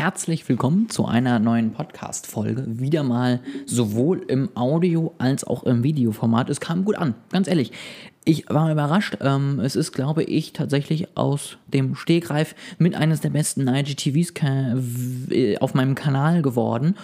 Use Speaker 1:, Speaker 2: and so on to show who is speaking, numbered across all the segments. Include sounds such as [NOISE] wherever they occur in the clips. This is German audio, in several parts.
Speaker 1: Herzlich willkommen zu einer neuen Podcast-Folge. Wieder mal sowohl im Audio- als auch im Videoformat. Es kam gut an, ganz ehrlich. Ich war überrascht. Ähm, es ist, glaube ich, tatsächlich aus dem Stegreif mit eines der besten IGTVs äh, auf meinem Kanal geworden.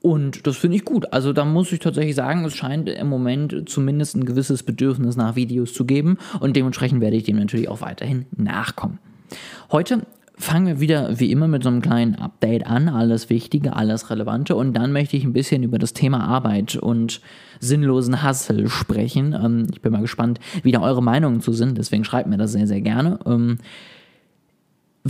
Speaker 1: Und das finde ich gut. Also da muss ich tatsächlich sagen, es scheint im Moment zumindest ein gewisses Bedürfnis nach Videos zu geben. Und dementsprechend werde ich dem natürlich auch weiterhin nachkommen. Heute fangen wir wieder wie immer mit so einem kleinen Update an, alles Wichtige, alles Relevante und dann möchte ich ein bisschen über das Thema Arbeit und sinnlosen Hassel sprechen. Ähm, ich bin mal gespannt, wie da eure Meinungen zu sind, deswegen schreibt mir das sehr, sehr gerne. Ähm,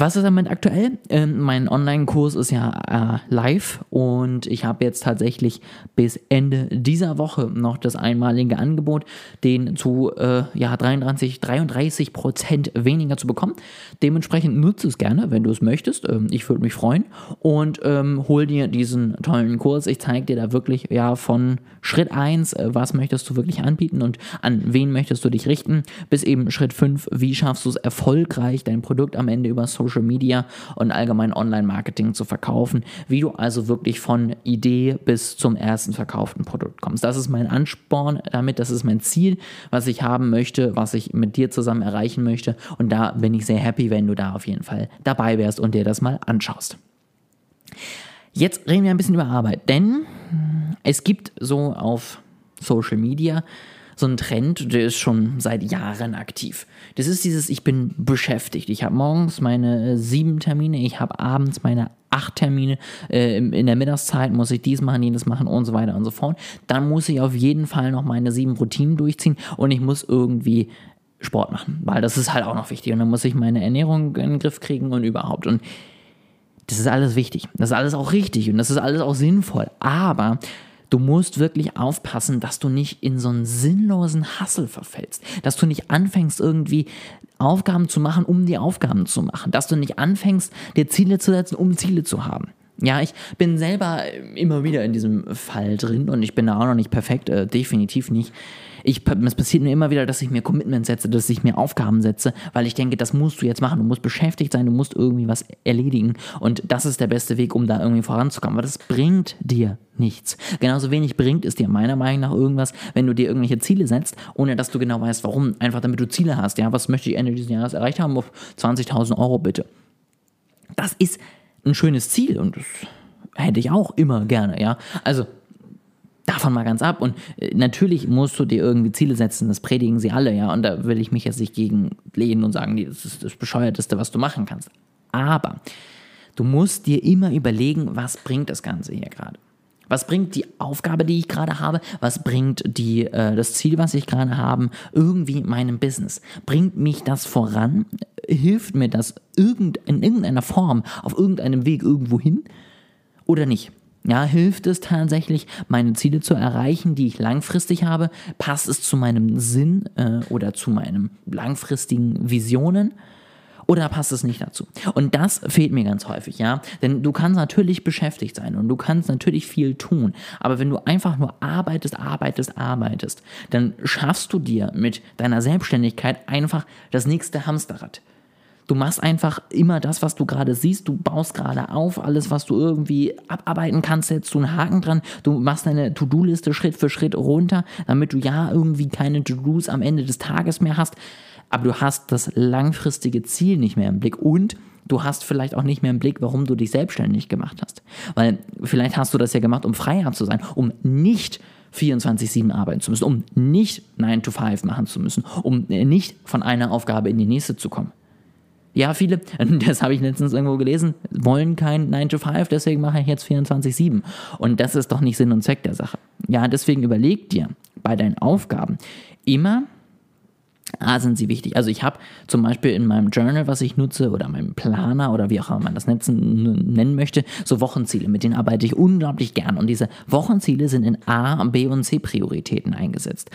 Speaker 1: was ist damit aktuell? Äh, mein Online-Kurs ist ja äh, live und ich habe jetzt tatsächlich bis Ende dieser Woche noch das einmalige Angebot, den zu äh, ja, 33, 33 Prozent weniger zu bekommen. Dementsprechend nutze es gerne, wenn du es möchtest. Ähm, ich würde mich freuen und ähm, hol dir diesen tollen Kurs. Ich zeige dir da wirklich ja von Schritt 1, äh, was möchtest du wirklich anbieten und an wen möchtest du dich richten, bis eben Schritt 5, wie schaffst du es erfolgreich, dein Produkt am Ende über Social Media und allgemein Online-Marketing zu verkaufen, wie du also wirklich von Idee bis zum ersten verkauften Produkt kommst. Das ist mein Ansporn damit, das ist mein Ziel, was ich haben möchte, was ich mit dir zusammen erreichen möchte und da bin ich sehr happy, wenn du da auf jeden Fall dabei wärst und dir das mal anschaust. Jetzt reden wir ein bisschen über Arbeit, denn es gibt so auf Social Media so ein Trend, der ist schon seit Jahren aktiv. Das ist dieses, ich bin beschäftigt. Ich habe morgens meine äh, sieben Termine, ich habe abends meine acht Termine, äh, in der Mittagszeit muss ich dies machen, jenes machen und so weiter und so fort. Dann muss ich auf jeden Fall noch meine sieben Routinen durchziehen und ich muss irgendwie Sport machen, weil das ist halt auch noch wichtig. Und dann muss ich meine Ernährung in den Griff kriegen und überhaupt. Und das ist alles wichtig. Das ist alles auch richtig und das ist alles auch sinnvoll. Aber Du musst wirklich aufpassen, dass du nicht in so einen sinnlosen Hassel verfällst. Dass du nicht anfängst, irgendwie Aufgaben zu machen, um die Aufgaben zu machen. Dass du nicht anfängst, dir Ziele zu setzen, um Ziele zu haben. Ja, ich bin selber immer wieder in diesem Fall drin und ich bin da auch noch nicht perfekt, äh, definitiv nicht. Ich, es passiert mir immer wieder, dass ich mir Commitments setze, dass ich mir Aufgaben setze, weil ich denke, das musst du jetzt machen. Du musst beschäftigt sein, du musst irgendwie was erledigen. Und das ist der beste Weg, um da irgendwie voranzukommen. Aber das bringt dir nichts. Genauso wenig bringt es dir meiner Meinung nach irgendwas, wenn du dir irgendwelche Ziele setzt, ohne dass du genau weißt, warum. Einfach damit du Ziele hast. Ja, was möchte ich Ende dieses Jahres erreicht haben? Auf 20.000 Euro bitte. Das ist ein schönes Ziel und das hätte ich auch immer gerne, ja. Also davon mal ganz ab. Und äh, natürlich musst du dir irgendwie Ziele setzen, das predigen sie alle, ja. Und da will ich mich jetzt nicht gegen lehnen und sagen, das ist das Bescheuerteste, was du machen kannst. Aber du musst dir immer überlegen, was bringt das Ganze hier gerade. Was bringt die Aufgabe, die ich gerade habe? Was bringt die, äh, das Ziel, was ich gerade habe, irgendwie meinem Business? Bringt mich das voran? Hilft mir das irgend, in irgendeiner Form, auf irgendeinem Weg irgendwo hin? Oder nicht? Ja, hilft es tatsächlich, meine Ziele zu erreichen, die ich langfristig habe? Passt es zu meinem Sinn äh, oder zu meinen langfristigen Visionen? Oder passt es nicht dazu? Und das fehlt mir ganz häufig, ja. Denn du kannst natürlich beschäftigt sein und du kannst natürlich viel tun. Aber wenn du einfach nur arbeitest, arbeitest, arbeitest, dann schaffst du dir mit deiner Selbstständigkeit einfach das nächste Hamsterrad. Du machst einfach immer das, was du gerade siehst. Du baust gerade auf. Alles, was du irgendwie abarbeiten kannst, setzt du einen Haken dran. Du machst deine To-Do-Liste Schritt für Schritt runter, damit du ja irgendwie keine To-Dos am Ende des Tages mehr hast. Aber du hast das langfristige Ziel nicht mehr im Blick und du hast vielleicht auch nicht mehr im Blick, warum du dich selbstständig gemacht hast. Weil vielleicht hast du das ja gemacht, um freier zu sein, um nicht 24-7 arbeiten zu müssen, um nicht 9 to 5 machen zu müssen, um nicht von einer Aufgabe in die nächste zu kommen. Ja, viele, [LAUGHS] das habe ich letztens irgendwo gelesen, wollen kein 9 to 5, deswegen mache ich jetzt 24-7. Und das ist doch nicht Sinn und Zweck der Sache. Ja, deswegen überleg dir bei deinen Aufgaben immer, A, sind sie wichtig. Also ich habe zum Beispiel in meinem Journal, was ich nutze, oder meinem Planer oder wie auch immer man das nennen möchte, so Wochenziele. Mit denen arbeite ich unglaublich gern. Und diese Wochenziele sind in A, B und C Prioritäten eingesetzt.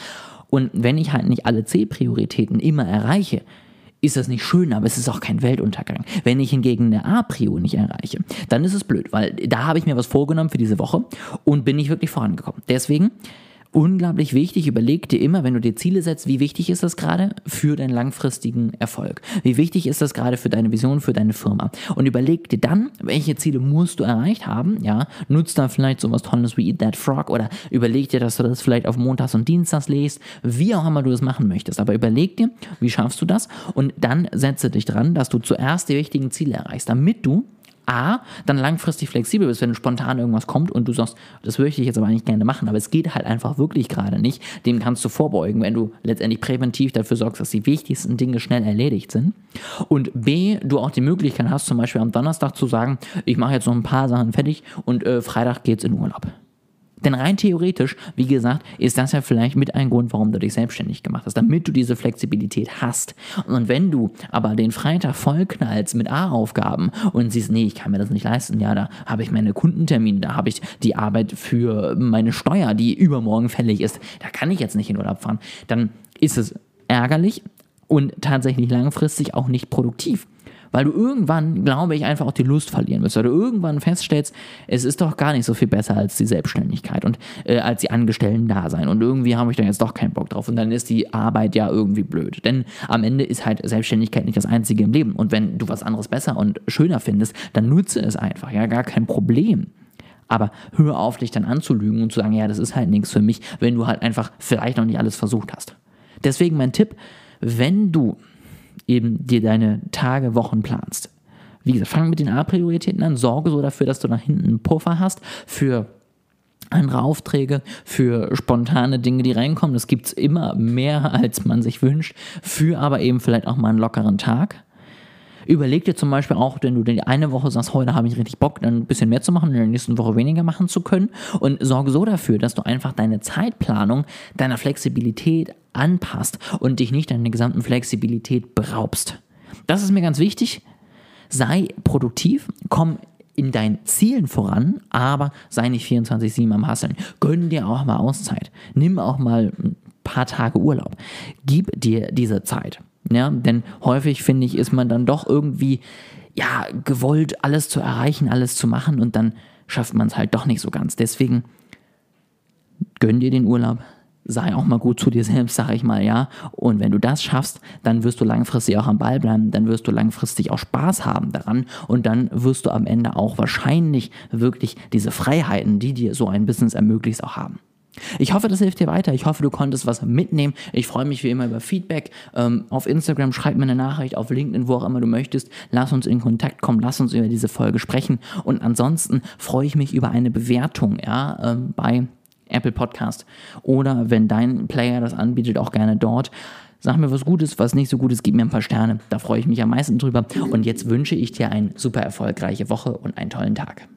Speaker 1: Und wenn ich halt nicht alle C Prioritäten immer erreiche, ist das nicht schön, aber es ist auch kein Weltuntergang. Wenn ich hingegen eine A-Prio nicht erreiche, dann ist es blöd, weil da habe ich mir was vorgenommen für diese Woche und bin nicht wirklich vorangekommen. Deswegen unglaublich wichtig. Überleg dir immer, wenn du dir Ziele setzt, wie wichtig ist das gerade für deinen langfristigen Erfolg? Wie wichtig ist das gerade für deine Vision, für deine Firma? Und überleg dir dann, welche Ziele musst du erreicht haben? Ja, nutzt da vielleicht sowas Tolles wie Eat That Frog oder überleg dir, dass du das vielleicht auf Montags und Dienstags lest, wie auch immer du das machen möchtest. Aber überleg dir, wie schaffst du das? Und dann setze dich dran, dass du zuerst die wichtigen Ziele erreichst, damit du A, dann langfristig flexibel bist, wenn spontan irgendwas kommt und du sagst, das möchte ich jetzt aber eigentlich gerne machen, aber es geht halt einfach wirklich gerade nicht, dem kannst du vorbeugen, wenn du letztendlich präventiv dafür sorgst, dass die wichtigsten Dinge schnell erledigt sind. Und B, du auch die Möglichkeit hast, zum Beispiel am Donnerstag zu sagen, ich mache jetzt noch ein paar Sachen fertig und äh, Freitag geht's in Urlaub. Denn rein theoretisch, wie gesagt, ist das ja vielleicht mit ein Grund, warum du dich selbstständig gemacht hast, damit du diese Flexibilität hast. Und wenn du aber den Freitag vollknallst mit A-Aufgaben und siehst, nee, ich kann mir das nicht leisten, ja, da habe ich meine Kundentermine, da habe ich die Arbeit für meine Steuer, die übermorgen fällig ist, da kann ich jetzt nicht in Urlaub fahren, dann ist es ärgerlich und tatsächlich langfristig auch nicht produktiv weil du irgendwann, glaube ich, einfach auch die Lust verlieren wirst, weil du irgendwann feststellst, es ist doch gar nicht so viel besser als die Selbstständigkeit und äh, als die Angestellten da sein und irgendwie habe ich da jetzt doch keinen Bock drauf. Und dann ist die Arbeit ja irgendwie blöd, denn am Ende ist halt Selbstständigkeit nicht das Einzige im Leben. Und wenn du was anderes besser und schöner findest, dann nutze es einfach, ja, gar kein Problem. Aber hör auf, dich dann anzulügen und zu sagen, ja, das ist halt nichts für mich, wenn du halt einfach vielleicht noch nicht alles versucht hast. Deswegen mein Tipp, wenn du eben dir deine Tage, Wochen planst. Wie gesagt, fang mit den A-Prioritäten an, sorge so dafür, dass du nach hinten einen Puffer hast für andere Aufträge, für spontane Dinge, die reinkommen. Das gibt es immer mehr, [LAUGHS] als man sich wünscht, für aber eben vielleicht auch mal einen lockeren Tag. Überleg dir zum Beispiel auch, wenn du die eine Woche sagst, heute habe ich richtig Bock, dann ein bisschen mehr zu machen, in der nächsten Woche weniger machen zu können. Und sorge so dafür, dass du einfach deine Zeitplanung deiner Flexibilität anpasst und dich nicht deiner gesamten Flexibilität beraubst. Das ist mir ganz wichtig. Sei produktiv, komm in deinen Zielen voran, aber sei nicht 24-7 am Hasseln. Gönn dir auch mal Auszeit. Nimm auch mal ein paar Tage Urlaub. Gib dir diese Zeit. Ja, denn häufig finde ich, ist man dann doch irgendwie, ja, gewollt, alles zu erreichen, alles zu machen und dann schafft man es halt doch nicht so ganz. Deswegen gönn dir den Urlaub, sei auch mal gut zu dir selbst, sag ich mal, ja. Und wenn du das schaffst, dann wirst du langfristig auch am Ball bleiben, dann wirst du langfristig auch Spaß haben daran und dann wirst du am Ende auch wahrscheinlich wirklich diese Freiheiten, die dir so ein Business ermöglicht, auch haben. Ich hoffe, das hilft dir weiter. Ich hoffe, du konntest was mitnehmen. Ich freue mich wie immer über Feedback. Ähm, auf Instagram schreib mir eine Nachricht, auf LinkedIn, wo auch immer du möchtest. Lass uns in Kontakt kommen, lass uns über diese Folge sprechen. Und ansonsten freue ich mich über eine Bewertung ja, ähm, bei Apple Podcast. Oder wenn dein Player das anbietet, auch gerne dort. Sag mir was Gutes, was nicht so Gutes, gib mir ein paar Sterne. Da freue ich mich am meisten drüber. Und jetzt wünsche ich dir eine super erfolgreiche Woche und einen tollen Tag.